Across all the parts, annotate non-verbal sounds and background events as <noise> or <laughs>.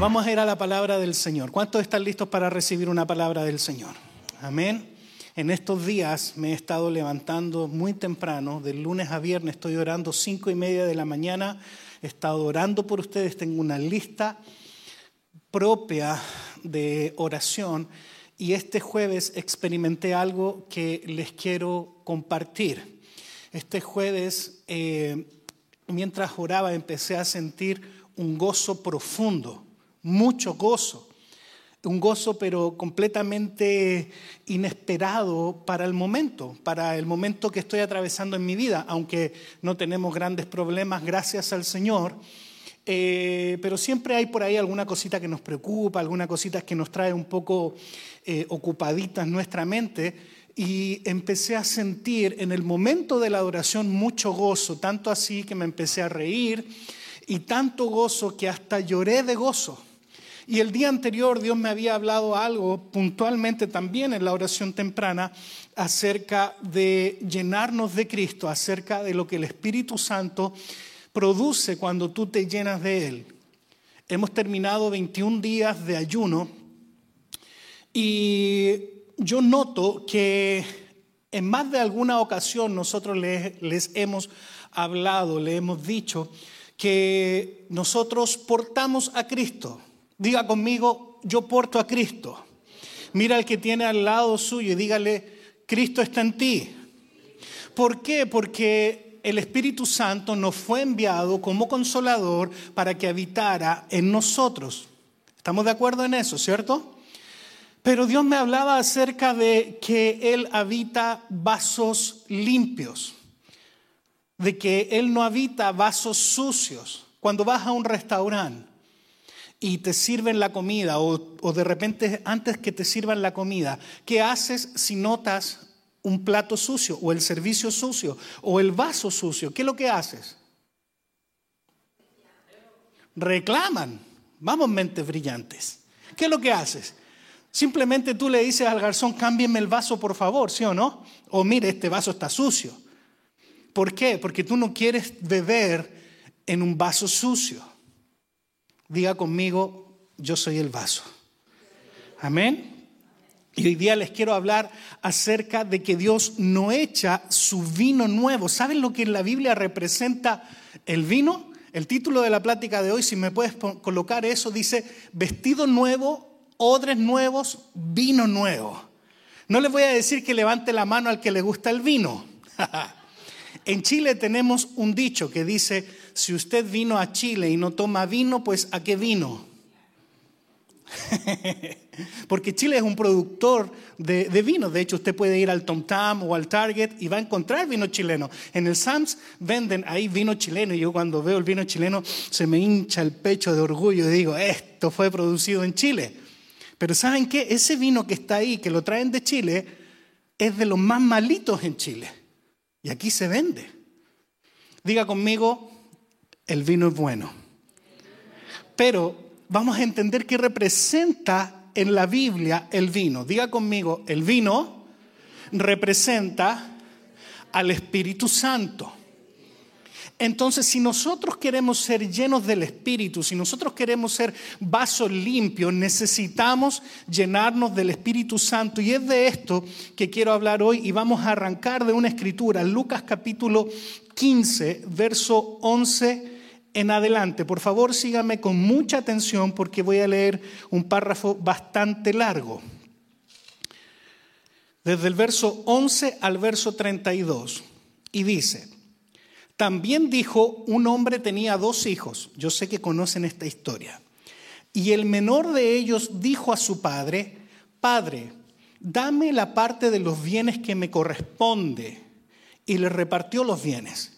Vamos a ir a la palabra del Señor. ¿Cuántos están listos para recibir una palabra del Señor? Amén. En estos días me he estado levantando muy temprano, del lunes a viernes estoy orando cinco y media de la mañana, he estado orando por ustedes, tengo una lista propia de oración y este jueves experimenté algo que les quiero compartir. Este jueves, eh, mientras oraba, empecé a sentir un gozo profundo mucho gozo. Un gozo pero completamente inesperado para el momento, para el momento que estoy atravesando en mi vida, aunque no tenemos grandes problemas, gracias al Señor. Eh, pero siempre hay por ahí alguna cosita que nos preocupa, alguna cosita que nos trae un poco eh, ocupaditas nuestra mente. Y empecé a sentir en el momento de la adoración mucho gozo, tanto así que me empecé a reír y tanto gozo que hasta lloré de gozo. Y el día anterior Dios me había hablado algo puntualmente también en la oración temprana acerca de llenarnos de Cristo, acerca de lo que el Espíritu Santo produce cuando tú te llenas de Él. Hemos terminado 21 días de ayuno y yo noto que en más de alguna ocasión nosotros les, hemos hablado, le hemos dicho que nosotros portamos a Cristo. Diga conmigo, yo porto a Cristo. Mira al que tiene al lado suyo y dígale, Cristo está en ti. ¿Por qué? Porque el Espíritu Santo nos fue enviado como consolador para que habitara en nosotros. ¿Estamos de acuerdo en eso, cierto? Pero Dios me hablaba acerca de que Él habita vasos limpios, de que Él no habita vasos sucios. Cuando vas a un restaurante, y te sirven la comida o, de repente antes que te sirvan la comida, ¿qué haces si notas un plato sucio o el servicio sucio o el vaso sucio? ¿Qué es lo que haces? Reclaman. Vamos, mentes brillantes. ¿Qué es lo que haces? Simplemente tú le dices al garzón, cámbienme el vaso, por favor, ¿sí o no? O mire, este vaso está sucio. ¿Por qué? Porque tú no quieres beber en un vaso sucio. Diga conmigo, yo soy el vaso. Amén. Y hoy día les quiero hablar acerca de que Dios no echa su vino nuevo. ¿Saben lo que en la Biblia representa el vino? El título de la plática de hoy, si me puedes colocar eso, dice vestido nuevo, odres nuevos, vino nuevo. No les voy a decir que levante la mano al que le gusta el vino. <laughs> en Chile tenemos un dicho que dice, si usted vino a Chile y no toma vino, pues ¿a qué vino? <laughs> Porque Chile es un productor de, vino. De hecho, usted puede ir al Tom Tam o al Target y va a encontrar vino chileno. En el Sams venden ahí vino chileno y yo cuando veo el vino chileno se me hincha el pecho de orgullo y digo, esto fue producido en Chile. Pero ¿saben qué? Ese vino que está ahí, que lo traen de Chile, es de los más malitos en Chile. Y aquí se vende. Diga conmigo, el vino es bueno. Pero vamos a entender qué representa en la Biblia el vino. Diga conmigo, el vino representa al Espíritu Santo. Entonces, si nosotros queremos ser llenos del Espíritu, si nosotros queremos ser vasos limpios, necesitamos llenarnos del Espíritu Santo. Y es de esto que quiero hablar hoy y vamos a arrancar de una escritura, Lucas capítulo 15, verso 11 en adelante. Por favor, síganme con mucha atención porque voy a leer un párrafo bastante largo. Desde el verso 11 al verso 32. Y dice, también dijo, un hombre tenía dos hijos. Yo sé que conocen esta historia. Y el menor de ellos dijo a su padre, Padre, dame la parte de los bienes que me corresponde. Y le repartió los bienes.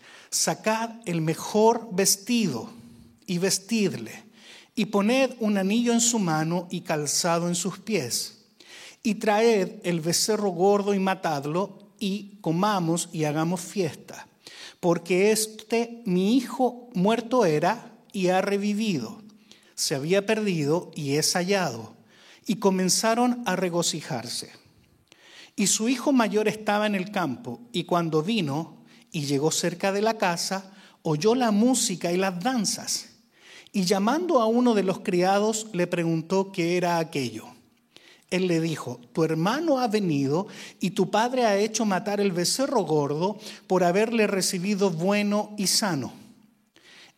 sacad el mejor vestido y vestidle, y poned un anillo en su mano y calzado en sus pies, y traed el becerro gordo y matadlo, y comamos y hagamos fiesta, porque este mi hijo muerto era y ha revivido, se había perdido y es hallado y comenzaron a regocijarse. Y su hijo mayor estaba en el campo, y cuando vino y llegó cerca de la casa, oyó la música y las danzas. Y llamando a uno de los criados, le preguntó qué era aquello. Él le dijo, tu hermano ha venido y tu padre ha hecho matar el becerro gordo por haberle recibido bueno y sano.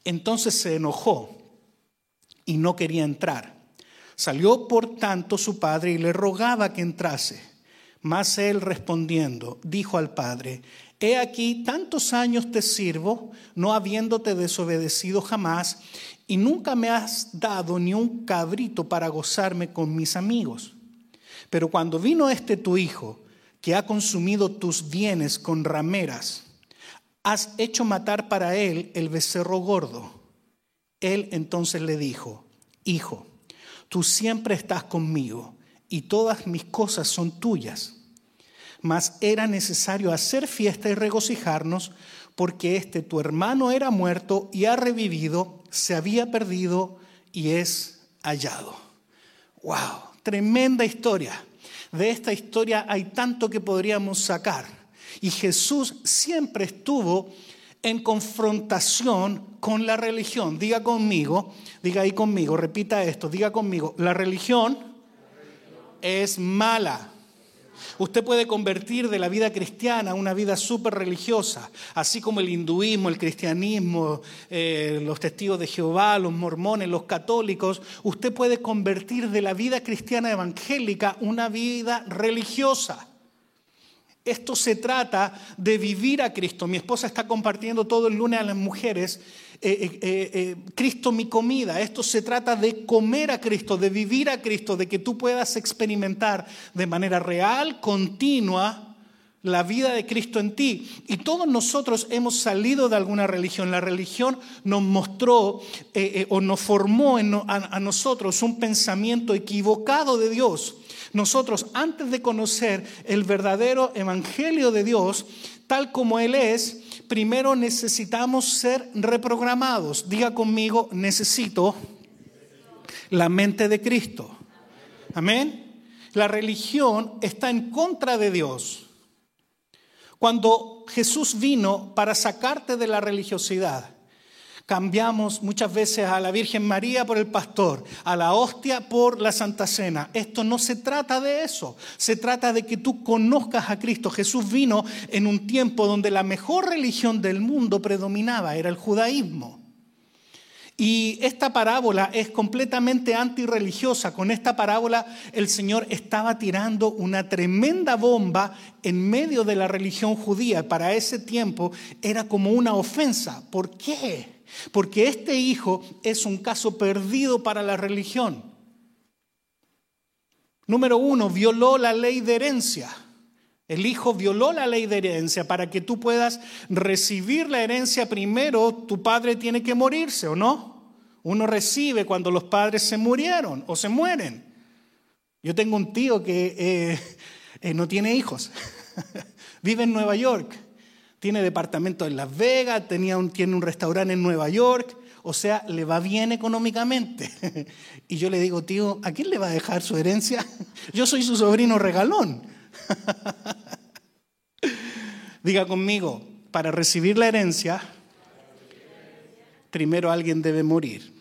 Entonces se enojó y no quería entrar. Salió por tanto su padre y le rogaba que entrase. Mas él respondiendo, dijo al padre, He aquí, tantos años te sirvo, no habiéndote desobedecido jamás, y nunca me has dado ni un cabrito para gozarme con mis amigos. Pero cuando vino este tu hijo, que ha consumido tus bienes con rameras, has hecho matar para él el becerro gordo. Él entonces le dijo, Hijo, tú siempre estás conmigo y todas mis cosas son tuyas. Mas era necesario hacer fiesta y regocijarnos porque este tu hermano era muerto y ha revivido, se había perdido y es hallado. ¡Wow! Tremenda historia. De esta historia hay tanto que podríamos sacar. Y Jesús siempre estuvo en confrontación con la religión. Diga conmigo, diga ahí conmigo, repita esto, diga conmigo, la religión es mala. Usted puede convertir de la vida cristiana a una vida súper religiosa, así como el hinduismo, el cristianismo, eh, los testigos de Jehová, los mormones, los católicos. Usted puede convertir de la vida cristiana evangélica una vida religiosa. Esto se trata de vivir a Cristo. Mi esposa está compartiendo todo el lunes a las mujeres, eh, eh, eh, Cristo mi comida. Esto se trata de comer a Cristo, de vivir a Cristo, de que tú puedas experimentar de manera real, continua, la vida de Cristo en ti. Y todos nosotros hemos salido de alguna religión. La religión nos mostró o nos formó a nosotros un pensamiento equivocado de Dios nosotros, antes de conocer el verdadero evangelio de Dios, tal como Él es, primero necesitamos ser reprogramados. Diga conmigo, necesito la mente de Cristo. Amén. La religión está en contra de Dios. Cuando Jesús vino para sacarte de la religiosidad, Cambiamos muchas veces a la Virgen María por el pastor, a la hostia por la Santa Cena. Esto no se trata de eso, se trata de que tú conozcas a Cristo. Jesús vino en un tiempo donde la mejor religión del mundo predominaba, era el judaísmo. Y esta parábola es completamente antirreligiosa. Con esta parábola el Señor estaba tirando una tremenda bomba en medio de la religión judía. Para ese tiempo era como una ofensa. ¿Por qué? Porque este hijo es un caso perdido para la religión. Número uno, violó la ley de herencia. El hijo violó la ley de herencia. Para que tú puedas recibir la herencia primero, tu padre tiene que morirse, ¿o no? Uno recibe cuando los padres se murieron o se mueren. Yo tengo un tío que eh, eh, no tiene hijos. <laughs> Vive en Nueva York tiene departamento en Las Vegas, tenía tiene un restaurante en Nueva York. o sea, le va bien económicamente. <laughs> Y yo le digo, tío, ¿a quién le va a dejar su herencia? <laughs> Yo soy su sobrino regalón. <laughs> Diga conmigo, para recibir la herencia, primero alguien debe morir.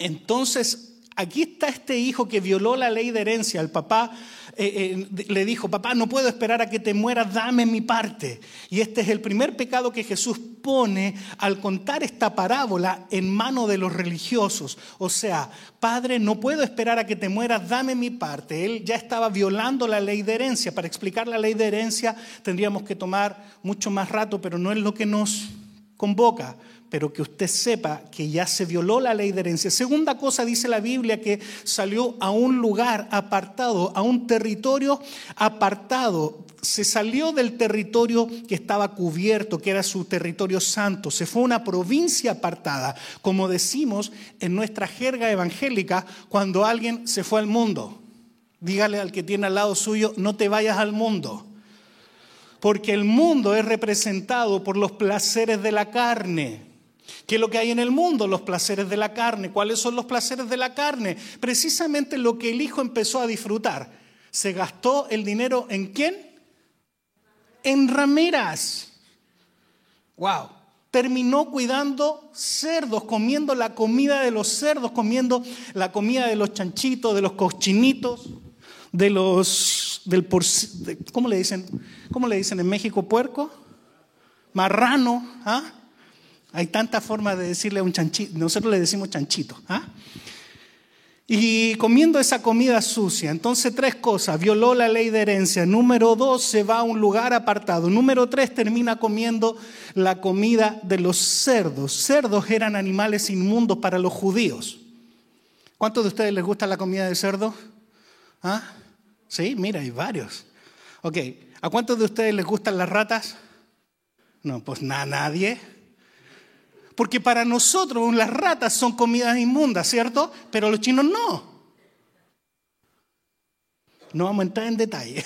Entonces, aquí está este hijo que violó la ley de herencia. El papá eh, eh, le dijo, papá, no puedo esperar a que te mueras, dame mi parte. Y este es el primer pecado que Jesús pone al contar esta parábola en mano de los religiosos. O sea, Padre, no puedo esperar a que te mueras, dame mi parte. Él ya estaba violando la ley de herencia. Para explicar la ley de herencia tendríamos que tomar mucho más rato, pero no es lo que nos convoca pero que usted sepa que ya se violó la ley de herencia. Segunda cosa dice la Biblia que salió a un lugar apartado, a un territorio apartado. Se salió del territorio que estaba cubierto, que era su territorio santo. Se fue a una provincia apartada, como decimos en nuestra jerga evangélica cuando alguien se fue al mundo. Dígale al que tiene al lado suyo, no te vayas al mundo porque el mundo es representado por los placeres de la carne. ¿Qué es lo que hay en el mundo? Los placeres de la carne. ¿Cuáles son los placeres de la carne? Precisamente lo que el hijo empezó a disfrutar. Se gastó el dinero en quién? En rameras. Wow. Terminó cuidando cerdos, comiendo la comida de los cerdos, comiendo la comida de los chanchitos, de los cochinitos, de los del ¿cómo le dicen? ¿Cómo le dicen en México puerco? Marrano, ¿ah? Hay tantas formas de decirle a un chanchito, nosotros le decimos chanchito. ¿ah? Y comiendo esa comida sucia. Entonces, tres cosas. Violó la ley de herencia. Número dos, se va a un lugar apartado. Número tres, termina comiendo la comida de los cerdos. Cerdos eran animales inmundos para los judíos. ¿Cuántos de ustedes les gusta la comida de cerdo? ¿Ah? Sí, mira, hay varios. Ok, ¿a cuántos de ustedes les gustan las ratas? No, pues nada, nadie. Porque para nosotros las ratas son comidas inmundas, ¿cierto? Pero los chinos no. No vamos a entrar en detalle.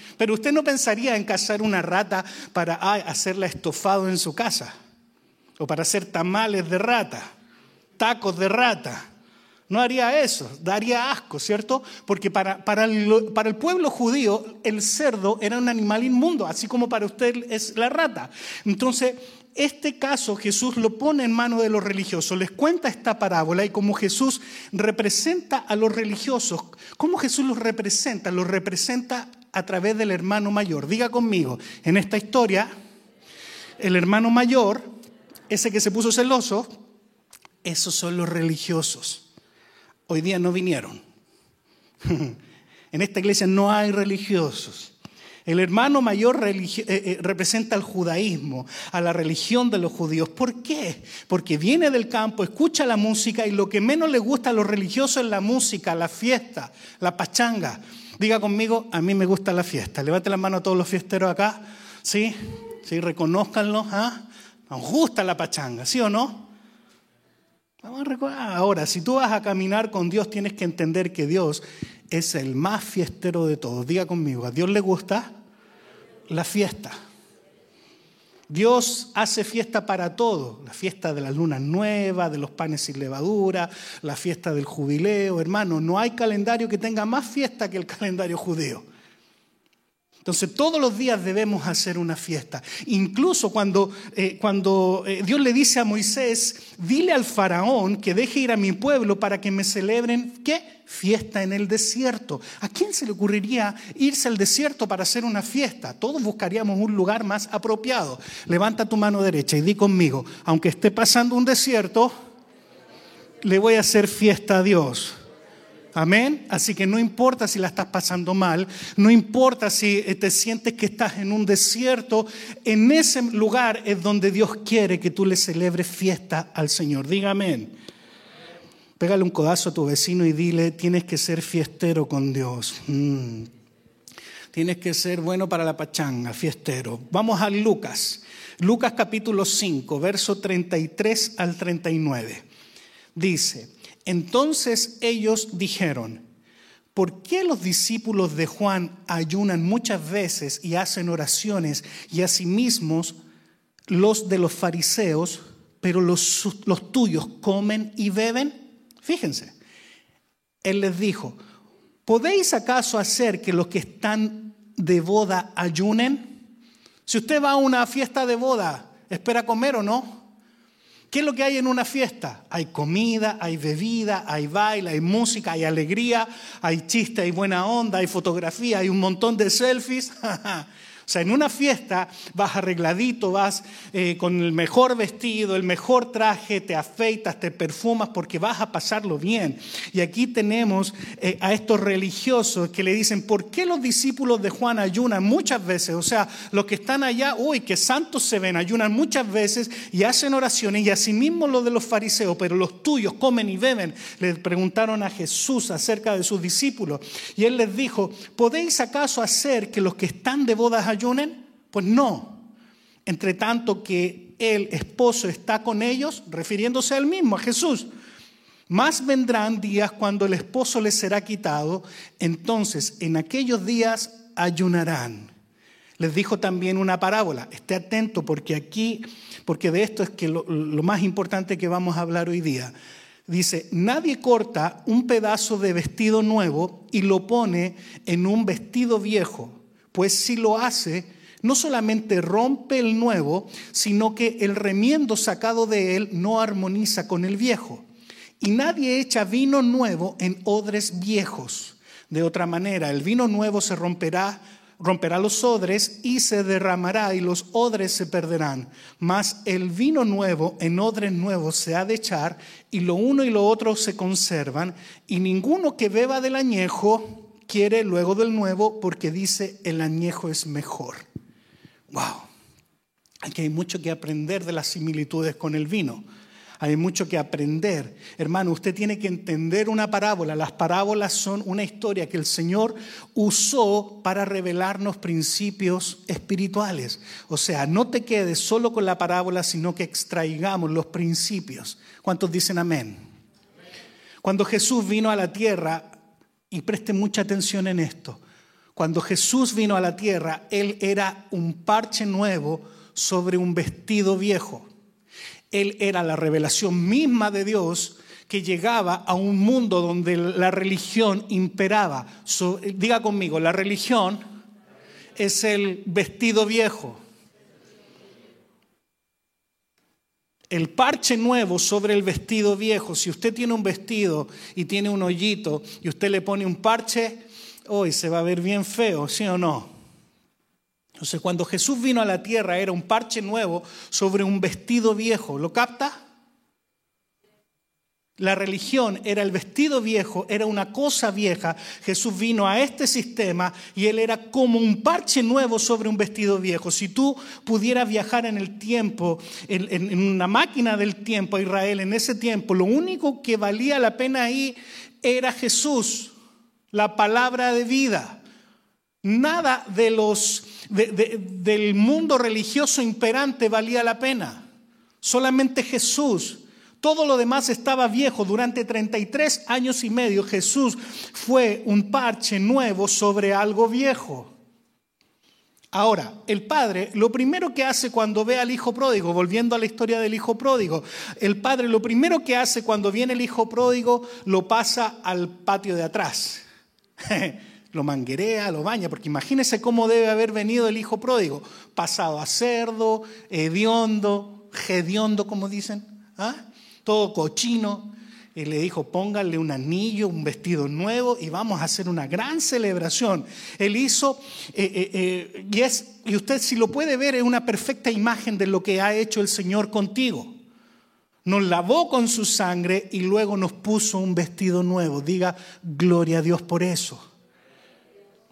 <laughs> Pero usted no pensaría en cazar una rata para hacerla estofado en su casa. O para hacer tamales de rata, tacos de rata. No haría eso, daría asco, ¿cierto? Porque para, el, para, el, pueblo judío el cerdo era un animal inmundo, así como para usted es la rata. Entonces, este caso Jesús lo pone en manos de los religiosos, les cuenta esta parábola y como Jesús representa a los religiosos, ¿cómo Jesús los representa? Los representa a través del hermano mayor. Diga conmigo, en esta historia, el hermano mayor, ese que se puso celoso, esos son los religiosos. Hoy día no vinieron. <laughs> En esta iglesia no hay religiosos. El hermano mayor eh, eh, representa al judaísmo, a la religión de los judíos. ¿Por qué? Porque viene del campo, escucha la música y lo que menos le gusta a los religiosos es la música, la fiesta, la pachanga. Diga conmigo, a mí me gusta la fiesta. Levante la mano a todos los fiesteros acá. ¿Sí? ¿Sí? Reconózcanlo. ¿ah? Nos gusta la pachanga, ¿sí o no? Vamos a recordar. Ahora, si tú vas a caminar con Dios, tienes que entender que Dios es el más fiestero de todos. Diga conmigo, ¿a Dios le gusta? La fiesta. Dios hace fiesta para todo, la fiesta de la luna nueva, de los panes sin levadura, la fiesta del jubileo, hermano, no hay calendario que tenga más fiesta que el calendario judío. Entonces todos los días debemos hacer una fiesta. Incluso cuando, eh, cuando eh, Dios le dice a Moisés, dile al faraón que deje ir a mi pueblo para que me celebren, ¿qué? Fiesta en el desierto. ¿A quién se le ocurriría irse al desierto para hacer una fiesta? Todos buscaríamos un lugar más apropiado. Levanta tu mano derecha y di conmigo, aunque esté pasando un desierto, le voy a hacer fiesta a Dios. Amén. Así que no importa si la estás pasando mal, no importa si eh, te sientes que estás en un desierto, en ese lugar es donde Dios quiere que tú le celebres fiesta al Señor. Diga amén. Pégale un codazo a tu vecino y dile, tienes que ser fiestero con Dios. Mm. Tienes que ser bueno para la pachanga, fiestero. Vamos a Lucas. Lucas capítulo 5, verso 33 al 39. Dice, entonces ellos dijeron, ¿por qué los discípulos de Juan ayunan muchas veces y hacen oraciones y asimismo los de los fariseos pero los, tuyos comen y beben. Fíjense, él les dijo, ¿podéis acaso hacer que los que están de boda ayunen? Si usted va a una fiesta de boda, ¿espera comer o no? ¿Qué es lo que hay en una fiesta? Hay comida, hay bebida, hay baile, hay música, hay alegría, hay chiste, hay buena onda, hay fotografía, hay un montón de selfies. <laughs> O sea, en una fiesta vas arregladito, vas eh, con el mejor vestido, el mejor traje, te afeitas, te perfumas porque vas a pasarlo bien. Y aquí tenemos eh, a estos religiosos que le dicen, ¿por qué los discípulos de Juan ayunan muchas veces? O sea, los que están allá, uy, que santos se ven, ayunan muchas veces y hacen oraciones y asimismo los de los fariseos, pero los tuyos comen y beben. Le preguntaron a Jesús acerca de sus discípulos y él les dijo, ¿podéis acaso hacer que los que están de bodas? Ayunen? Pues no. Entre tanto que el esposo está con ellos, refiriéndose al mismo, a Jesús. Más vendrán días cuando el esposo les será quitado, entonces en aquellos días ayunarán. Les dijo también una parábola, esté atento porque aquí, porque de esto es que lo más importante que vamos a hablar hoy día. Dice, nadie corta un pedazo de vestido nuevo y lo pone en un vestido viejo pues si lo hace, no solamente rompe el nuevo, sino que el remiendo sacado de él no armoniza con el viejo. Y nadie echa vino nuevo en odres viejos. De otra manera, el vino nuevo se romperá, romperá los odres y se derramará y los odres se perderán. Mas el vino nuevo en odres nuevos se ha de echar y lo uno y lo otro se conservan y ninguno que beba del añejo quiere luego del nuevo porque dice el añejo es mejor. Wow. Aquí hay mucho que aprender de las similitudes con el vino. Hay mucho que aprender. Hermano, usted tiene que entender una parábola. Las parábolas son una historia que el Señor usó para revelarnos principios espirituales. O sea, no te quedes solo con la parábola, sino que extraigamos los principios. ¿Cuántos dicen amén? Cuando Jesús vino a la tierra, y preste mucha atención en esto. Cuando Jesús vino a la tierra, Él era un parche nuevo sobre un vestido viejo. Él era la revelación misma de Dios que llegaba a un mundo donde la religión imperaba. diga conmigo, la religión es el vestido viejo. El parche nuevo sobre el vestido viejo. Si usted tiene un vestido y tiene un hoyito y usted le pone un parche, hoy se va a ver bien feo, ¿sí o no? Entonces, cuando Jesús vino a la tierra era un parche nuevo sobre un vestido viejo. ¿Lo capta? La religión era el vestido viejo, era una cosa vieja. Jesús vino a este sistema y él era como un parche nuevo sobre un vestido viejo. Si tú pudieras viajar en el tiempo, en, una máquina del tiempo a Israel, en ese tiempo, lo único que valía la pena ahí era Jesús, la palabra de vida. Nada de los, del mundo religioso imperante valía la pena. Solamente Jesús todo lo demás estaba viejo. Durante 33 años y medio Jesús fue un parche nuevo sobre algo viejo. Ahora, el padre, lo primero que hace cuando ve al hijo pródigo, volviendo a la historia del hijo pródigo, el padre lo primero que hace cuando viene el hijo pródigo lo pasa al patio de atrás. <laughs> lo manguerea, lo baña, porque imagínese cómo debe haber venido el hijo pródigo, pasado a cerdo, hediondo, gediondo, como dicen. ¿Ah? Todo cochino. Y le dijo, póngale un anillo, un vestido nuevo y vamos a hacer una gran celebración. Él hizo, eh, eh, eh, y, es, y usted si lo puede ver, es una perfecta imagen de lo que ha hecho el Señor contigo. Nos lavó con su sangre y luego nos puso un vestido nuevo. Diga, gloria a Dios por eso.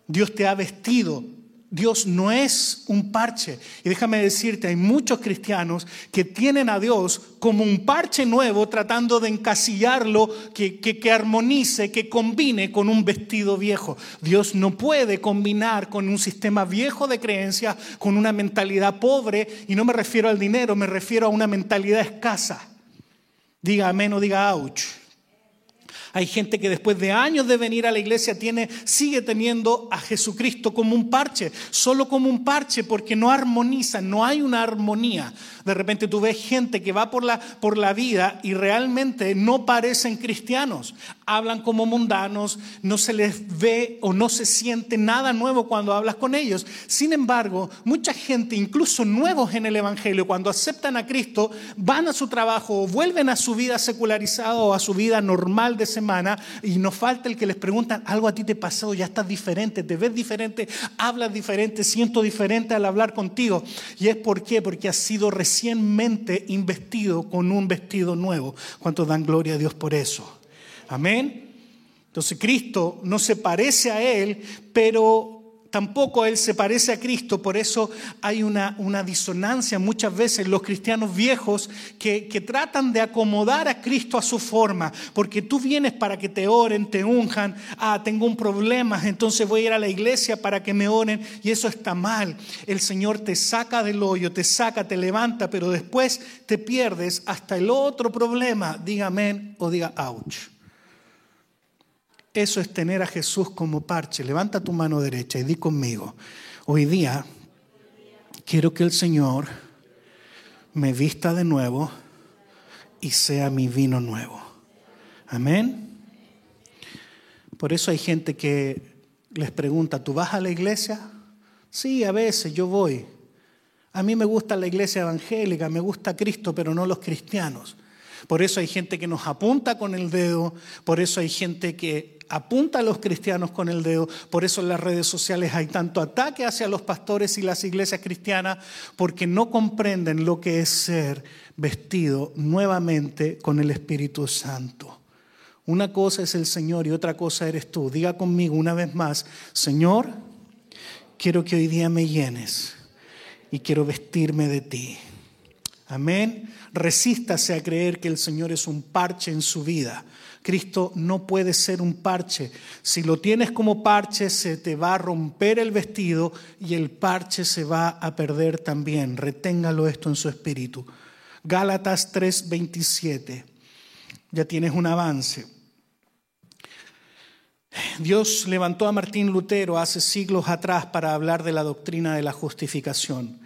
Dios te ha vestido Dios no es un parche. Y déjame decirte, hay muchos cristianos que tienen a Dios como un parche nuevo tratando de encasillarlo, que, que, armonice, que combine con un vestido viejo. Dios no puede combinar con un sistema viejo de creencias, con una mentalidad pobre, y no me refiero al dinero, me refiero a una mentalidad escasa. Diga amén o diga ouch. Hay gente que después de años de venir a la iglesia tiene, sigue teniendo a Jesucristo como un parche, solo como un parche, porque no armoniza, no hay una armonía. De repente tú ves gente que va por la, por la vida y realmente no parecen cristianos. Hablan como mundanos, no se les ve o no se siente nada nuevo cuando hablas con ellos. Sin embargo, mucha gente, incluso nuevos en el Evangelio, cuando aceptan a Cristo, van a su trabajo o vuelven a su vida secularizada o a su vida normal de semana y nos falta el que les preguntan, algo a ti te pasó, ya estás diferente, te ves diferente, hablas diferente, siento diferente al hablar contigo. ¿Y es por qué? Porque has sido recientemente investido con un vestido nuevo. ¿Cuántos dan gloria a Dios por eso? Amén. Entonces Cristo no se parece a Él, pero tampoco Él se parece a Cristo, por eso hay una, una disonancia muchas veces los cristianos viejos que, que, tratan de acomodar a Cristo a su forma, porque tú vienes para que te oren, te unjan, ah, tengo un problema, entonces voy a ir a la iglesia para que me oren, y eso está mal. El Señor te saca del hoyo, te saca, te levanta, pero después te pierdes hasta el otro problema, diga amén o diga ouch. Eso es tener a Jesús como parche. Levanta tu mano derecha y di conmigo, hoy día quiero que el Señor me vista de nuevo y sea mi vino nuevo. Amén. Por eso hay gente que les pregunta, ¿tú vas a la iglesia? Sí, a veces yo voy. A mí me gusta la iglesia evangélica, me gusta Cristo, pero no los cristianos. Por eso hay gente que nos apunta con el dedo, por eso hay gente que apunta a los cristianos con el dedo. Por eso en las redes sociales hay tanto ataque hacia los pastores y las iglesias cristianas, porque no comprenden lo que es ser vestido nuevamente con el Espíritu Santo. Una cosa es el Señor y otra cosa eres tú. Diga conmigo una vez más, Señor, quiero que hoy día me llenes y quiero vestirme de ti. Amén. Resístase a creer que el Señor es un parche en su vida Cristo no puede ser un parche. Si lo tienes como parche, se te va a romper el vestido y el parche se va a perder también. Reténgalo esto en su espíritu. Gálatas 3:27. Ya tienes un avance. Dios levantó a Martín Lutero hace siglos atrás para hablar de la doctrina de la justificación.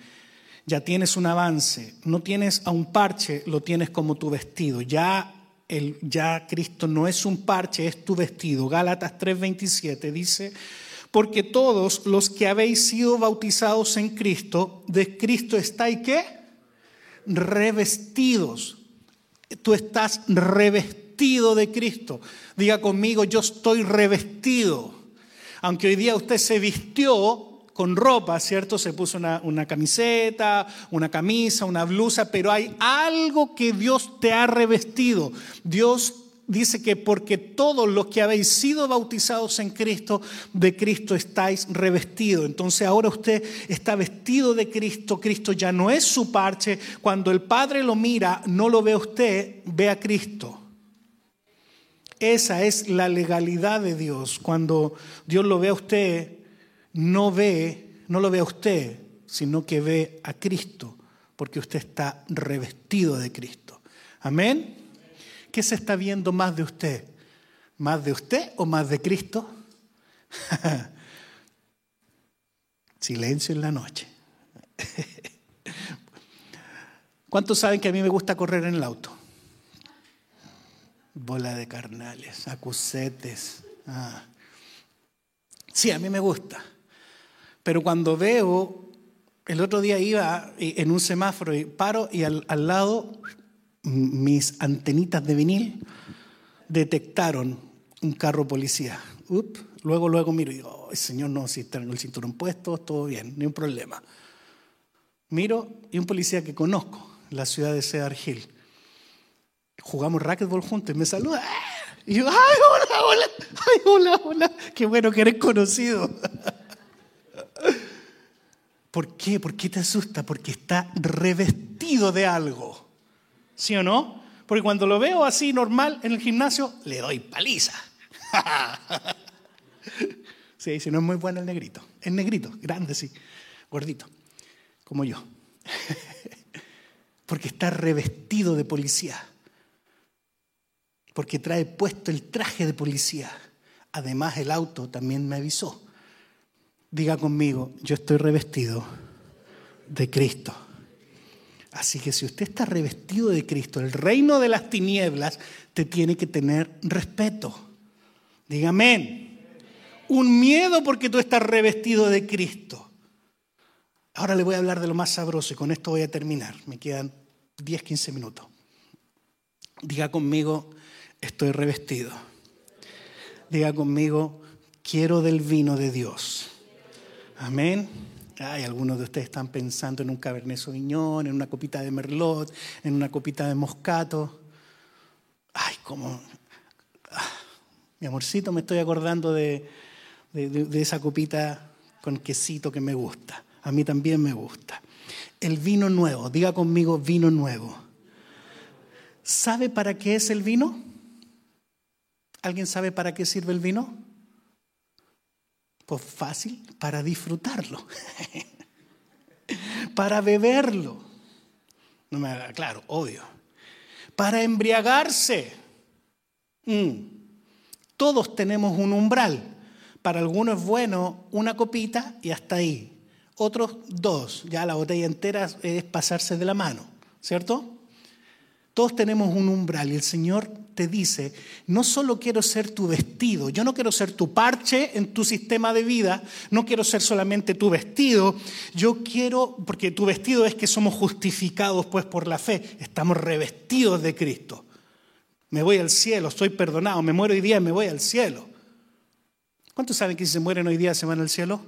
Ya tienes un avance, no tienes a un parche, lo tienes como tu vestido. Ya ya Cristo no es un parche, es tu vestido. Gálatas 3:27 dice, porque todos los que habéis sido bautizados en Cristo, de Cristo estáis qué? Revestidos. Tú estás revestido de Cristo. Diga conmigo, yo estoy revestido. Aunque hoy día usted se vistió con ropa, ¿cierto? Se puso una, una, camiseta, una camisa, una blusa, pero hay algo que Dios te ha revestido. Dios dice que porque todos los que habéis sido bautizados en Cristo, de Cristo estáis revestidos. Entonces ahora usted está vestido de Cristo, Cristo ya no es su parche. Cuando el Padre lo mira, no lo ve usted, ve a Cristo. Esa es la legalidad de Dios. Cuando Dios lo ve a usted, no ve, no lo ve a usted, sino que ve a Cristo, porque usted está revestido de Cristo. Amén. ¿Qué se está viendo más de usted? ¿Más de usted o más de Cristo? <laughs> Silencio en la noche. <laughs> ¿Cuántos saben que a mí me gusta correr en el auto? Bola de carnales, acusetes. Ah. Sí, a mí me gusta. Pero cuando veo, el otro día iba en un semáforo y paro y al, lado mis antenitas de vinil detectaron un carro policía. Luego, luego miro y digo, señor, no, si tengo el cinturón puesto, todo bien, ni un problema. Miro y un policía que conozco, la ciudad de Cedar Hill. Jugamos racquetball juntos y me saluda. Y yo, ay, hola, hola, ay, hola, hola, qué bueno que eres conocido. <laughs> ¿Por qué? ¿Por qué te asusta? Porque está revestido de algo. ¿Sí o no? Porque cuando lo veo así normal en el gimnasio, le doy paliza. <laughs> sí, si no es muy bueno el negrito. Es negrito, grande, sí, gordito, como yo. <laughs> Porque está revestido de policía. porque trae puesto el traje de policía. Además, el auto también me avisó. Diga conmigo, yo estoy revestido de Cristo. Así que si usted está revestido de Cristo, el reino de las tinieblas te tiene que tener respeto. Diga. Un miedo porque tú estás revestido de Cristo. Ahora le voy a hablar de lo más sabroso y con esto voy a terminar. Me quedan 10, 15 minutos. Diga conmigo, estoy revestido. Diga conmigo, quiero del vino de Dios. Amén. Ay, algunos de ustedes están pensando en un Cabernet Sauvignon, en una copita de Merlot, en una copita de Moscato. Ay, como... Ah, mi amorcito, me estoy acordando de, de esa copita con quesito que me gusta. A mí también me gusta. El vino nuevo, diga conmigo vino nuevo. ¿Sabe para qué es el vino? ¿Alguien sabe para qué sirve el vino? Fácil, para disfrutarlo, <laughs> para beberlo. No me haga claro, obvio. Para embriagarse. Mm. Todos tenemos un umbral. Para algunos es bueno una copita y hasta ahí. Otros dos, ya la botella entera es pasarse de la mano, ¿cierto? Todos tenemos un umbral y el Señor te dice, no solo quiero ser tu vestido, yo no quiero ser tu parche en tu sistema de vida, no quiero ser solamente tu vestido, yo quiero, porque tu vestido es que somos justificados pues por la fe, estamos revestidos de Cristo. Me voy al cielo, estoy perdonado, me muero hoy día, me voy al cielo. ¿Cuántos saben que si se mueren hoy día se van al cielo?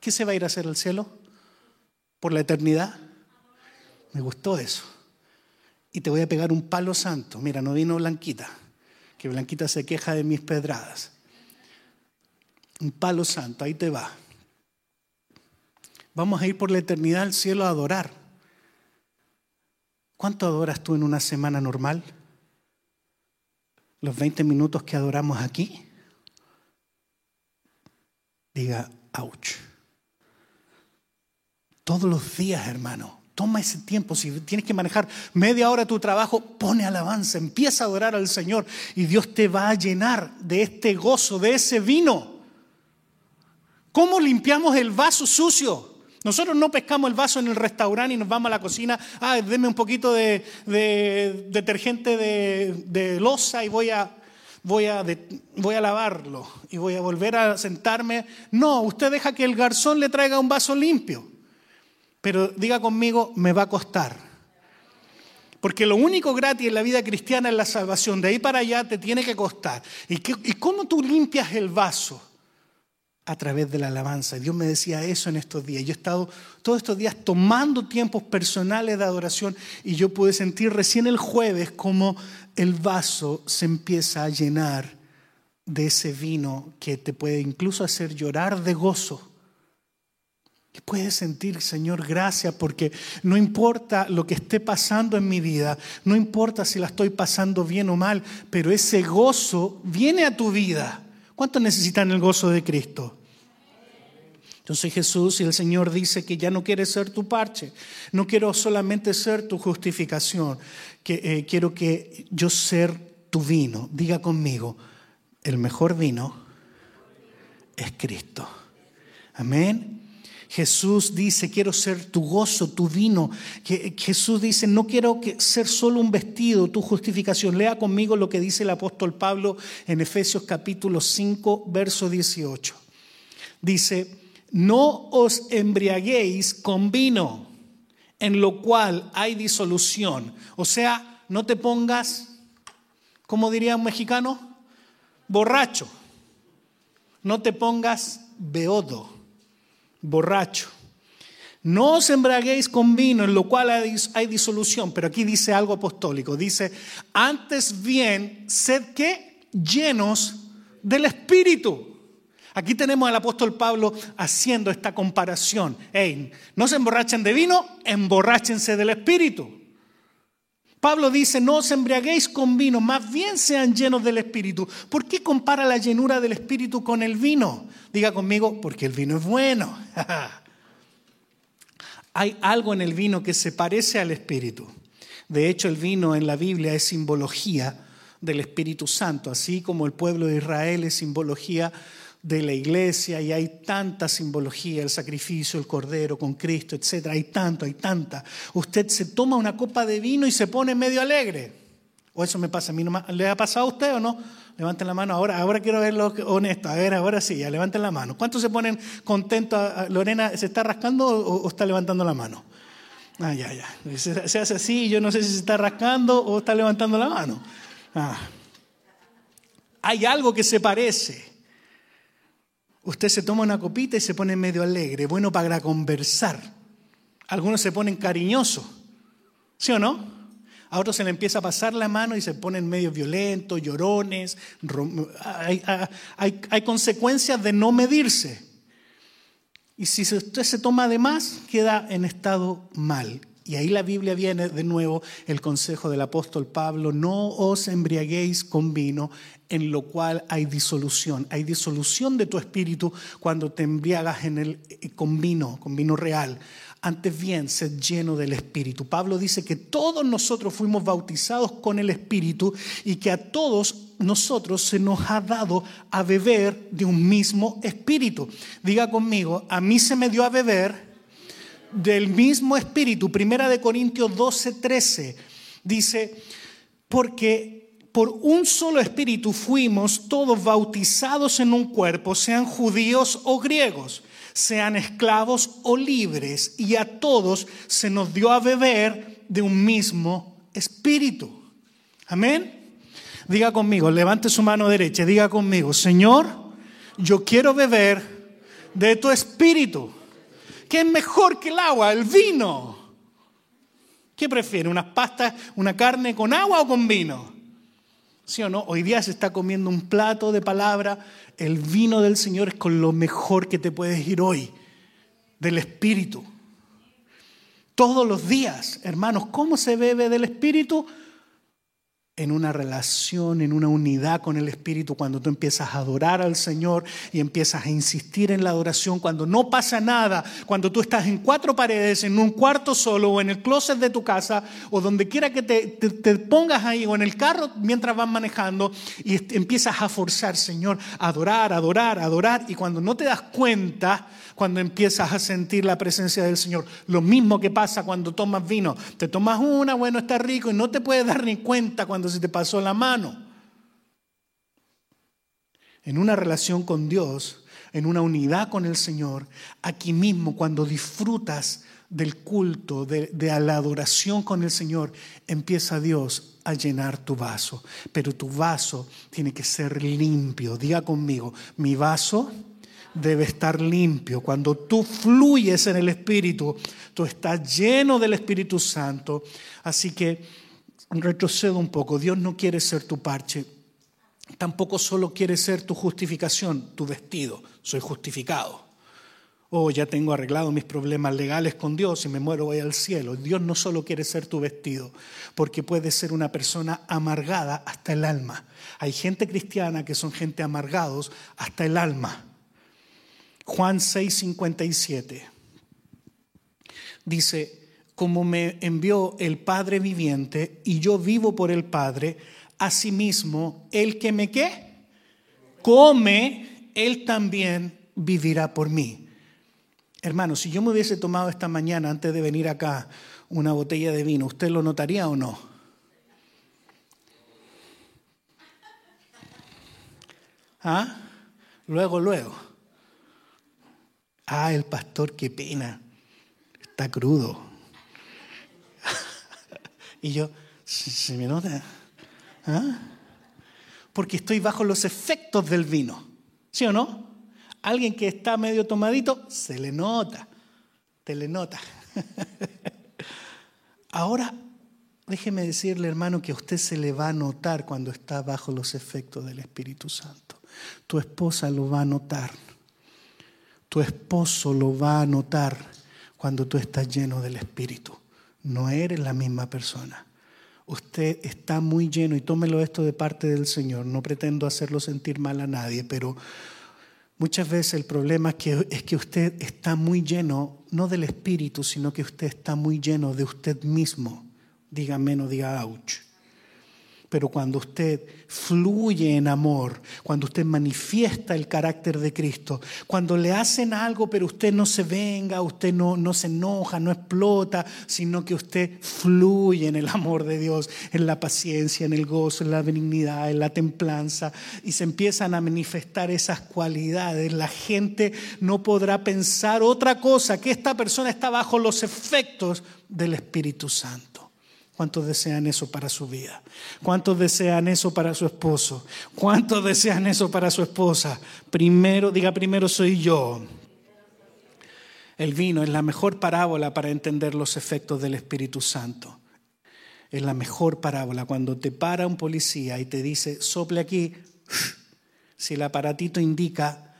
¿Qué se va a ir a hacer al cielo? ¿Por la eternidad? Me gustó eso y te voy a pegar un palo santo. Mira, no vino Blanquita, que Blanquita se queja de mis pedradas. Un palo santo, ahí te va. Vamos a ir por la eternidad al cielo a adorar. ¿Cuánto adoras tú en una semana normal? ¿Los 20 minutos que adoramos aquí? Diga, ouch. Todos los días, hermano. Toma ese tiempo. Si tienes que manejar media hora tu trabajo, pone alabanza, empieza a adorar al Señor y Dios te va a llenar de este gozo, de ese vino. ¿Cómo limpiamos el vaso sucio? Nosotros no pescamos el vaso en el restaurante y nos vamos a la cocina, ah, denme un poquito de, detergente de, losa y voy a lavarlo y voy a volver a sentarme. No, usted deja que el garzón le traiga un vaso limpio. Pero diga conmigo, me va a costar. Porque lo único gratis en la vida cristiana es la salvación. De ahí para allá te tiene que costar. ¿Y, cómo tú limpias el vaso? A través de la alabanza. Dios me decía eso en estos días. Yo he estado todos estos días tomando tiempos personales de adoración y yo pude sentir recién el jueves cómo el vaso se empieza a llenar de ese vino que te puede incluso hacer llorar de gozo puedes sentir, Señor, gracias porque no importa lo que esté pasando en mi vida, no importa si la estoy pasando bien o mal, pero ese gozo viene a tu vida. ¿Cuántos necesitan el gozo de Cristo? Entonces Jesús y el Señor dice que ya no quiere ser tu parche, no quiero solamente ser tu justificación, que eh, quiero que yo ser tu vino. Diga conmigo, el mejor vino es Cristo. Amén. Jesús dice, quiero ser tu gozo, tu vino. Jesús dice, no quiero ser solo un vestido, tu justificación. Lea conmigo lo que dice el apóstol Pablo en Efesios capítulo 5, verso 18. Dice, no os embriaguéis con vino, en lo cual hay disolución. O sea, no te pongas, como diría un mexicano, borracho. No te pongas beodo borracho. No os embraguéis con vino, en lo cual hay disolución, pero aquí dice algo apostólico. Dice, antes bien, sed que llenos del Espíritu. Aquí tenemos al apóstol Pablo haciendo esta comparación. Hey, no se emborrachen de vino, emborráchense del Espíritu. Pablo dice, no os embriaguéis con vino, más bien sean llenos del Espíritu. ¿Por qué compara la llenura del Espíritu con el vino? Diga conmigo, porque el vino es bueno. <laughs> Hay algo en el vino que se parece al Espíritu. De hecho, el vino en la Biblia es simbología del Espíritu Santo, así como el pueblo de Israel es simbología de la iglesia y hay tanta simbología, el sacrificio, el cordero con Cristo, etc. Hay tanto, hay tanta. Usted se toma una copa de vino y se pone medio alegre. O eso me pasa a mí nomás. ¿Le ha pasado a usted o no? Levanten la mano ahora. Ahora quiero verlo honesto. A ver, ahora sí, ya levanten la mano. ¿Cuántos se ponen contentos? Lorena, ¿se está rascando o, está levantando la mano? Ah, ya, ya. Se, hace así, yo no sé si se está rascando o está levantando la mano. Ah. Hay algo que se parece. Usted se toma una copita y se pone medio alegre, bueno para conversar. Algunos se ponen cariñosos, ¿sí o no? A otros se le empieza a pasar la mano y se ponen medio violentos, llorones. Hay, hay, consecuencias de no medirse. Y si usted se toma de más, queda en estado mal. Y ahí la Biblia viene de nuevo el consejo del apóstol Pablo, no os embriaguéis con vino, en lo cual hay disolución. Hay disolución de tu espíritu cuando te embriagas en el, eh, con vino, con vino real. Antes bien, sed lleno del Espíritu. Pablo dice que todos nosotros fuimos bautizados con el Espíritu y que a todos nosotros se nos ha dado a beber de un mismo Espíritu. Diga conmigo, a mí se me dio a beber del mismo Espíritu. Primera de Corintios 12, 13 dice, porque por un solo Espíritu fuimos todos bautizados en un cuerpo, sean judíos o griegos sean esclavos o libres, y a todos se nos dio a beber de un mismo espíritu. Amén. Diga conmigo, levante su mano derecha, diga conmigo, Señor, yo quiero beber de tu espíritu. ¿Qué es mejor que el agua? El vino. ¿Qué prefiere? ¿Unas pastas, una carne con agua o con vino? ¿Sí o no? Hoy día se está comiendo un plato de palabra el vino del Señor es con lo mejor que te puedes ir hoy, del Espíritu. Todos los días, hermanos, ¿cómo se bebe del Espíritu? En una relación, en una unidad con el Espíritu, cuando tú empiezas a adorar al Señor y empiezas a insistir en la adoración, cuando no pasa nada, cuando tú estás en cuatro paredes, en un cuarto solo o en el closet de tu casa o donde quiera que te, pongas ahí o en el carro mientras vas manejando y empiezas a forzar, Señor, adorar, adorar, adorar. Y cuando no te das cuenta, cuando empiezas a sentir la presencia del Señor. Lo mismo que pasa cuando tomas vino. Te tomas una, bueno, está rico y no te puedes dar ni cuenta cuando se te pasó la mano. En una relación con Dios, en una unidad con el Señor, aquí mismo cuando disfrutas del culto, de, de, la adoración con el Señor, empieza Dios a llenar tu vaso. Pero tu vaso tiene que ser limpio. Diga conmigo, mi vaso debe estar limpio. Cuando tú fluyes en el Espíritu, tú estás lleno del Espíritu Santo. Así que retrocedo un poco. Dios no quiere ser tu parche. Tampoco solo quiere ser tu justificación, tu vestido. Soy justificado. Oh, ya tengo arreglado mis problemas legales con Dios y me muero voy al cielo. Dios no solo quiere ser tu vestido, porque puedes ser una persona amargada hasta el alma. Hay gente cristiana que son gente amargados hasta el alma. Juan 6:57 dice, como me envió el Padre viviente y yo vivo por el Padre, asimismo, el que me qué? Come, él también vivirá por mí. Hermano, si yo me hubiese tomado esta mañana antes de venir acá una botella de vino, ¿usted lo notaría o no? ¿Ah? Luego, luego. Ah, el pastor, qué pena. Está crudo. <laughs> y yo, ¿se me nota? ¿Ah? Porque estoy bajo los efectos del vino. ¿Sí o no? Alguien que está medio tomadito, se le nota. Te le nota. <laughs> Ahora, déjeme decirle, hermano, que a usted se le va a notar cuando está bajo los efectos del Espíritu Santo. Tu esposa lo va a notar. Tu esposo lo va a notar cuando tú estás lleno del Espíritu. No eres la misma persona. Usted está muy lleno y tómelo esto de parte del Señor. No pretendo hacerlo sentir mal a nadie, pero muchas veces el problema es que, es que usted está muy lleno, no del Espíritu, sino que usted está muy lleno de usted mismo. Diga menos, diga ouch. Pero cuando usted fluye en amor, cuando usted manifiesta el carácter de Cristo, cuando le hacen algo pero usted no se venga, usted no, no se enoja, no explota, sino que usted fluye en el amor de Dios, en la paciencia, en el gozo, en la benignidad, en la templanza, y se empiezan a manifestar esas cualidades, la gente no podrá pensar otra cosa que esta persona está bajo los efectos del Espíritu Santo. ¿Cuántos desean eso para su vida? ¿Cuántos desean eso para su esposo? ¿Cuántos desean eso para su esposa? Primero, diga primero soy yo. El vino es la mejor parábola para entender los efectos del Espíritu Santo. Es la mejor parábola cuando te para un policía y te dice, sople aquí. <laughs> Si el aparatito indica,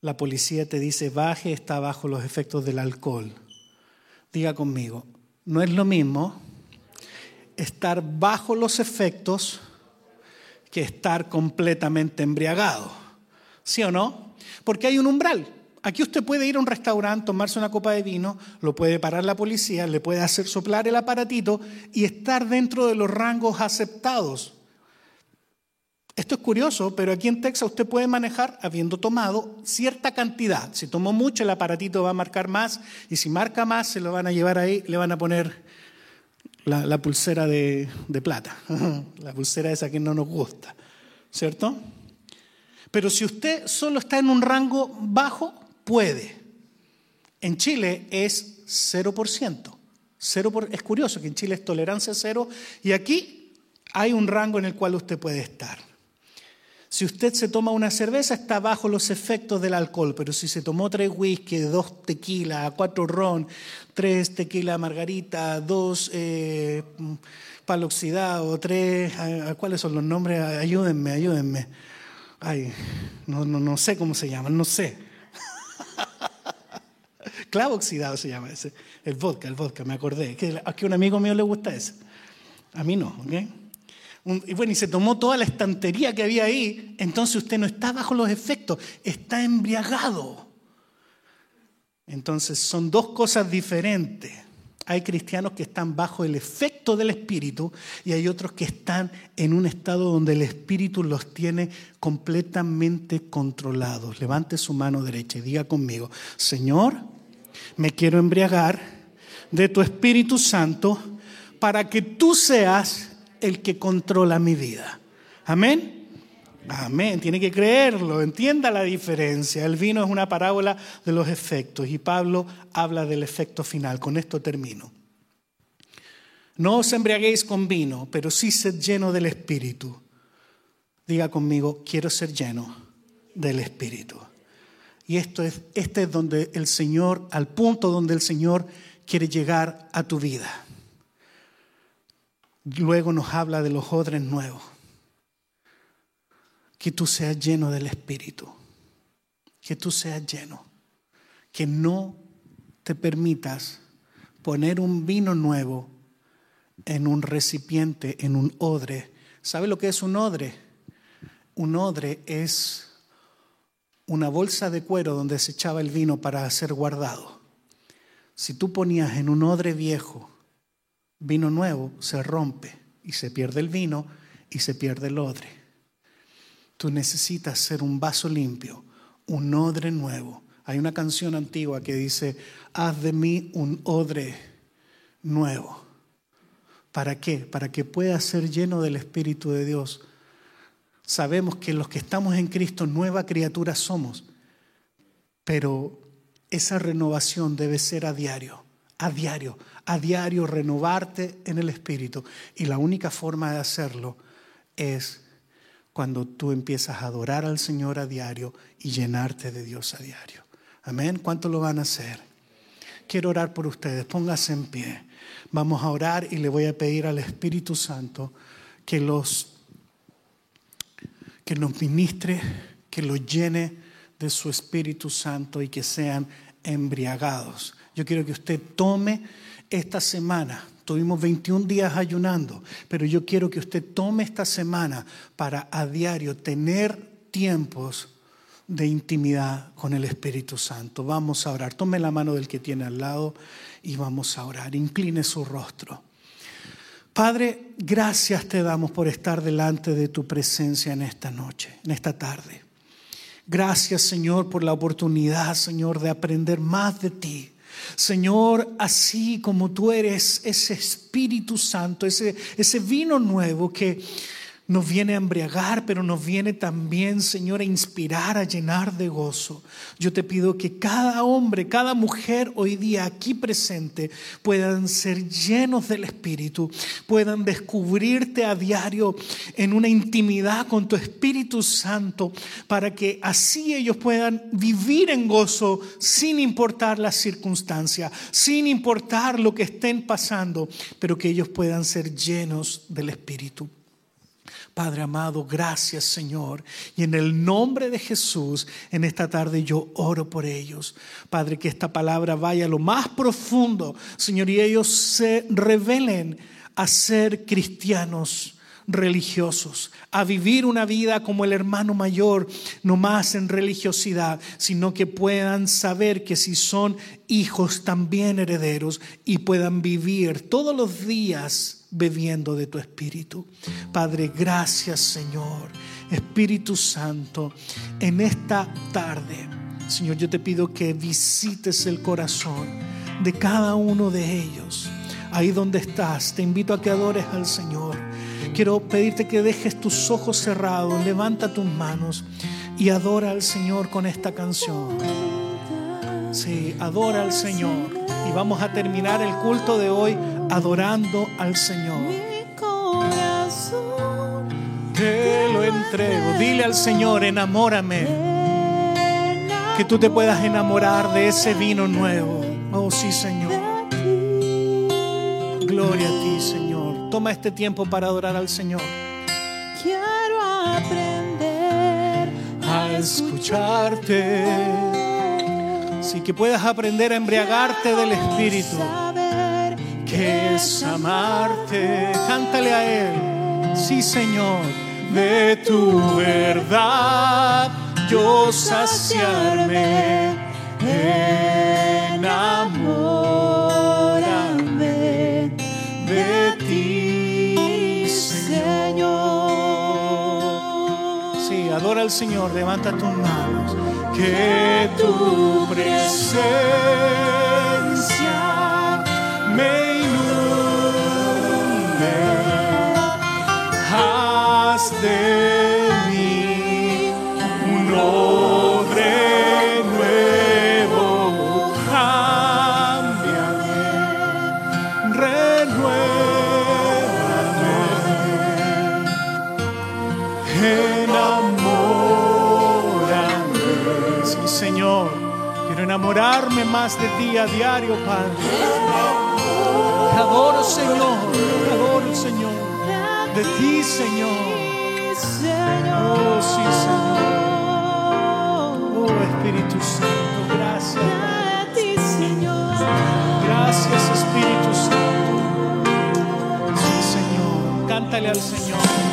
la policía te dice, baje, está bajo los efectos del alcohol. Diga conmigo, no es lo mismo estar bajo los efectos que estar completamente embriagado. ¿Sí o no? Porque hay un umbral. Aquí usted puede ir a un restaurante, tomarse una copa de vino, lo puede parar la policía, le puede hacer soplar el aparatito y estar dentro de los rangos aceptados. Esto es curioso, pero aquí en Texas usted puede manejar habiendo tomado cierta cantidad. Si tomó mucho, el aparatito va a marcar más y si marca más, se lo van a llevar ahí, le van a poner la, pulsera de, de plata, <laughs> la pulsera esa que no nos gusta, ¿cierto? Pero si usted solo está en un rango bajo, puede. En Chile es 0%. Cero por, es curioso que en Chile es tolerancia cero y aquí hay un rango en el cual usted puede estar. Si usted se toma una cerveza, está bajo los efectos del alcohol, pero si se tomó tres whisky, dos tequila, cuatro ron, tres tequila margarita, dos eh, palo oxidado, tres, ¿cuáles son los nombres? Ayúdenme, ayúdenme. Ay, no, no, no sé cómo se llaman, no sé. <laughs> Clavo oxidado se llama ese. El vodka, el vodka, me acordé. Que a un amigo mío le gusta ese. A mí no, ¿ok? Y bueno, y se tomó toda la estantería que había ahí, entonces usted no está bajo los efectos, está embriagado. Entonces son dos cosas diferentes. Hay cristianos que están bajo el efecto del Espíritu y hay otros que están en un estado donde el Espíritu los tiene completamente controlados. Levante su mano derecha y diga conmigo, Señor, me quiero embriagar de tu Espíritu Santo para que tú seas el que controla mi vida. Amén. Amén, tiene que creerlo, entienda la diferencia. El vino es una parábola de los efectos y Pablo habla del efecto final. Con esto termino. No os embriaguéis con vino, pero sí sed lleno del Espíritu. Diga conmigo, quiero ser lleno del Espíritu. Y esto es, este es donde el Señor, al punto donde el Señor quiere llegar a tu vida. Luego nos habla de los odres nuevos. Que tú seas lleno del Espíritu. Que tú seas lleno. Que no te permitas poner un vino nuevo en un recipiente, en un odre. ¿Sabe lo que es un odre? Un odre es una bolsa de cuero donde se echaba el vino para ser guardado. Si tú ponías en un odre viejo vino nuevo se rompe y se pierde el vino y se pierde el odre. Tú necesitas ser un vaso limpio, un odre nuevo. Hay una canción antigua que dice, haz de mí un odre nuevo. ¿Para qué? Para que pueda ser lleno del Espíritu de Dios. Sabemos que los que estamos en Cristo, nueva criatura somos, pero esa renovación debe ser a diario, a diario a diario renovarte en el Espíritu. Y la única forma de hacerlo es cuando tú empiezas a adorar al Señor a diario y llenarte de Dios a diario. Amén. ¿Cuánto lo van a hacer? Quiero orar por ustedes. Pónganse en pie. Vamos a orar y le voy a pedir al Espíritu Santo que los que nos ministre, que los llene de su Espíritu Santo y que sean embriagados. Yo quiero que usted tome esta semana. Tuvimos 21 días ayunando, pero yo quiero que usted tome esta semana para a diario tener tiempos de intimidad con el Espíritu Santo. Vamos a orar. Tome la mano del que tiene al lado y vamos a orar. Incline su rostro. Padre, gracias te damos por estar delante de tu presencia en esta noche, en esta tarde. Gracias, Señor, por la oportunidad, Señor, de aprender más de ti. Señor, así como tú eres ese Espíritu Santo, ese, ese vino nuevo que nos viene a embriagar, pero nos viene también, Señor, a inspirar, a llenar de gozo. Yo te pido que cada hombre, cada mujer hoy día aquí presente puedan ser llenos del Espíritu, puedan descubrirte a diario en una intimidad con tu Espíritu Santo, para que así ellos puedan vivir en gozo sin importar las circunstancias, sin importar lo que estén pasando, pero que ellos puedan ser llenos del Espíritu. Padre amado, gracias Señor. Y en el nombre de Jesús, en esta tarde yo oro por ellos. Padre, que esta palabra vaya a lo más profundo, Señor, y ellos se revelen a ser cristianos religiosos, a vivir una vida como el hermano mayor, no más en religiosidad, sino que puedan saber que si son hijos también herederos y puedan vivir todos los días bebiendo de tu espíritu. Padre, gracias Señor. Espíritu Santo, en esta tarde, Señor, yo te pido que visites el corazón de cada uno de ellos. Ahí donde estás, te invito a que adores al Señor. Quiero pedirte que dejes tus ojos cerrados, levanta tus manos y adora al Señor con esta canción. Sí, adora al Señor. Y vamos a terminar el culto de hoy adorando al Señor. Te lo entrego. Dile al Señor, enamórame. Que tú te puedas enamorar de ese vino nuevo. Oh sí, Señor. Gloria a ti, Señor. Toma este tiempo para adorar al Señor. Quiero aprender a escucharte. Sí, que puedas aprender a embriagarte del Espíritu. Que es amarte. Cántale a Él. Sí, Señor. De tu verdad yo saciarme. Enamórame de ti, Señor. Sí, adora al Señor, levanta tus manos. Que tu presencia me enamorarme más de ti a diario, Padre. Te adoro, Señor. Te adoro, Señor. De ti, Señor. Oh, sí, Señor. Oh, Espíritu Santo, gracias. Gracias, Espíritu Santo. Sí, Señor. Cántale al Señor.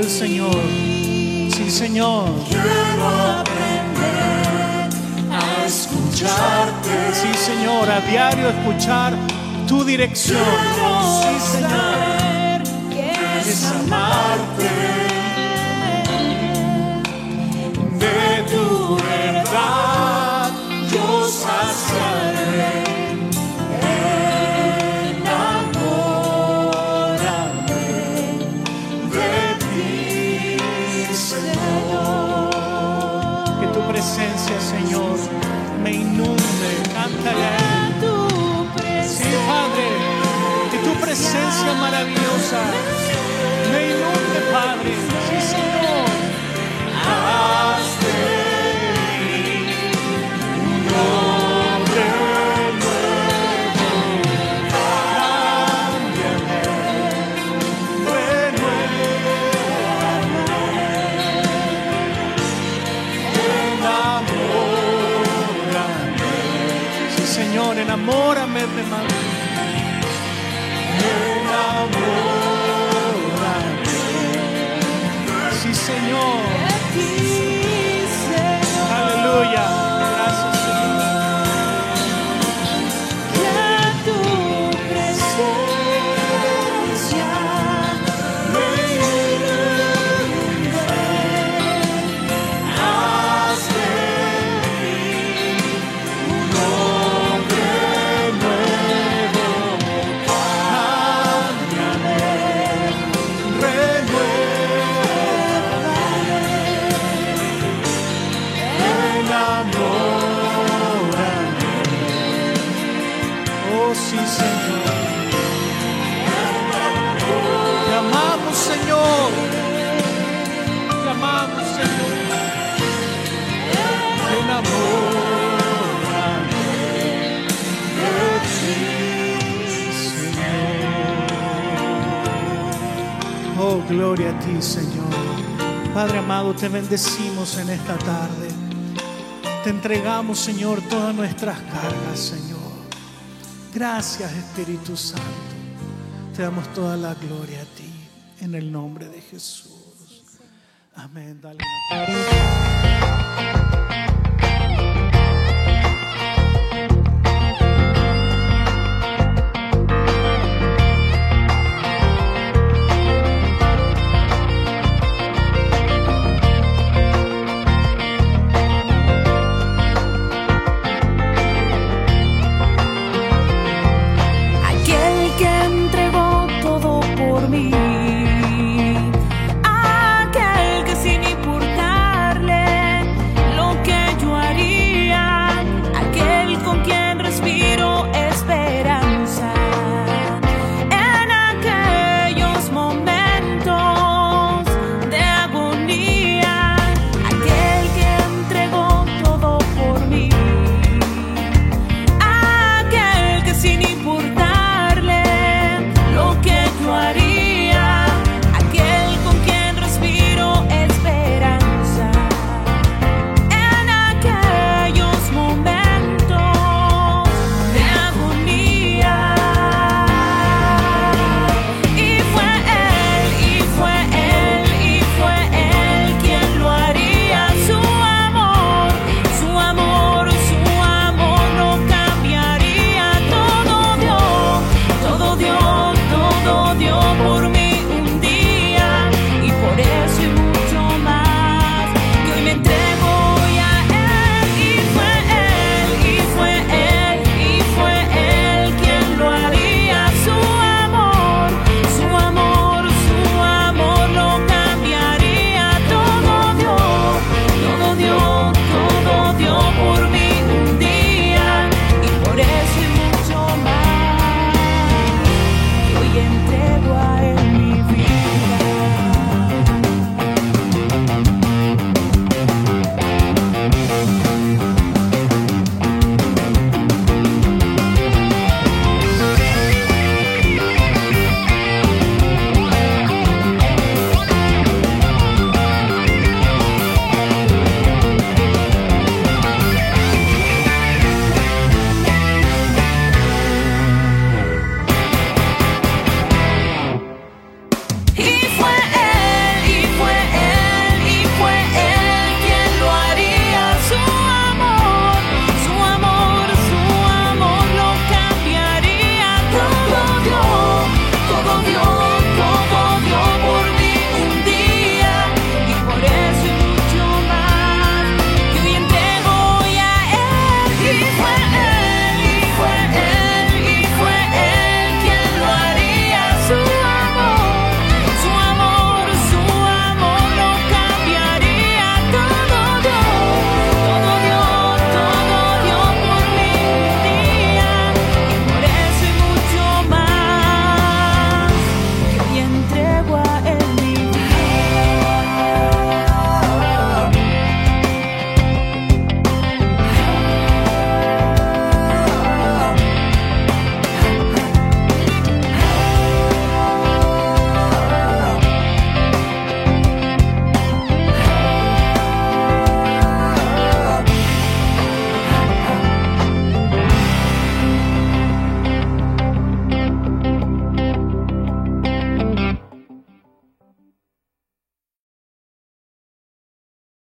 Al Señor. Sí, Señor. Quiero aprender a escucharte. Sí, Señor. A diario escuchar tu dirección. Sí, Señor. que es amarte inunde. Cántale a Él. tu Sí, presencia. Padre, que tu presencia maravillosa me inunde, Padre. Sí, Señor. enamórame de Madrid. Enamórame. Sí, Señor. Bendecimos en esta tarde. Te entregamos, Señor, todas nuestras cargas, Señor. Gracias, Espíritu Santo. Te damos toda la gloria a ti, en el nombre de Jesús. Amén. Dale